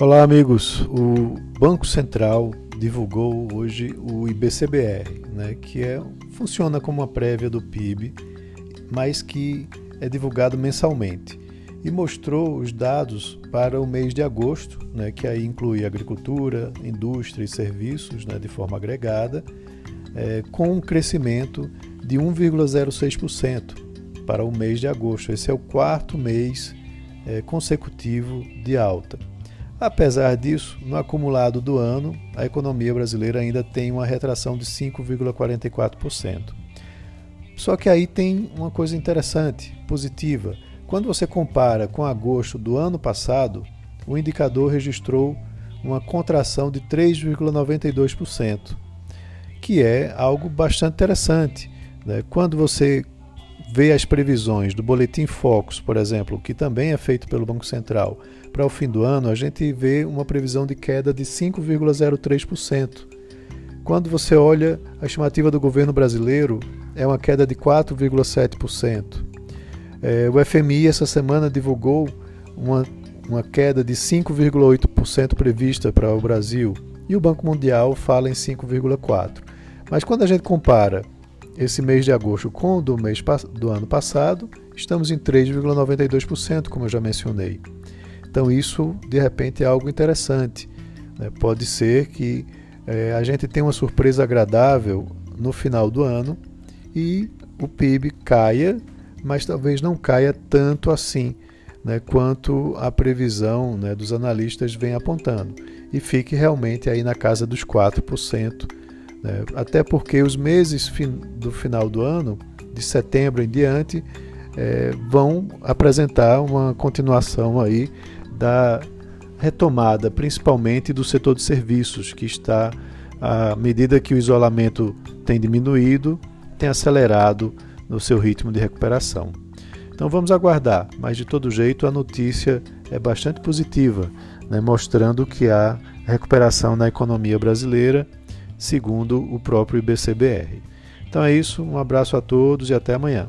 Olá, amigos. O Banco Central divulgou hoje o IBCBR, né, que é, funciona como uma prévia do PIB, mas que é divulgado mensalmente. E mostrou os dados para o mês de agosto, né, que aí inclui agricultura, indústria e serviços né, de forma agregada, é, com um crescimento de 1,06% para o mês de agosto. Esse é o quarto mês é, consecutivo de alta. Apesar disso, no acumulado do ano, a economia brasileira ainda tem uma retração de 5,44%. Só que aí tem uma coisa interessante, positiva. Quando você compara com agosto do ano passado, o indicador registrou uma contração de 3,92%, que é algo bastante interessante. Né? Quando você vê as previsões do Boletim Focus, por exemplo, que também é feito pelo Banco Central, para o fim do ano, a gente vê uma previsão de queda de 5,03%. Quando você olha a estimativa do governo brasileiro, é uma queda de 4,7%. É, o FMI essa semana divulgou uma, uma queda de 5,8% prevista para o Brasil e o Banco Mundial fala em 5,4%. Mas quando a gente compara esse mês de agosto com o do mês do ano passado, estamos em 3,92%, como eu já mencionei. Então isso de repente é algo interessante. Né? Pode ser que é, a gente tenha uma surpresa agradável no final do ano e o PIB caia, mas talvez não caia tanto assim né, quanto a previsão né, dos analistas vem apontando e fique realmente aí na casa dos 4%. Né, até porque os meses do final do ano, de setembro em diante, é, vão apresentar uma continuação aí da retomada, principalmente do setor de serviços, que está, à medida que o isolamento tem diminuído, tem acelerado no seu ritmo de recuperação. Então vamos aguardar, mas de todo jeito a notícia é bastante positiva, né, mostrando que há recuperação na economia brasileira, segundo o próprio IBCBR. Então é isso, um abraço a todos e até amanhã.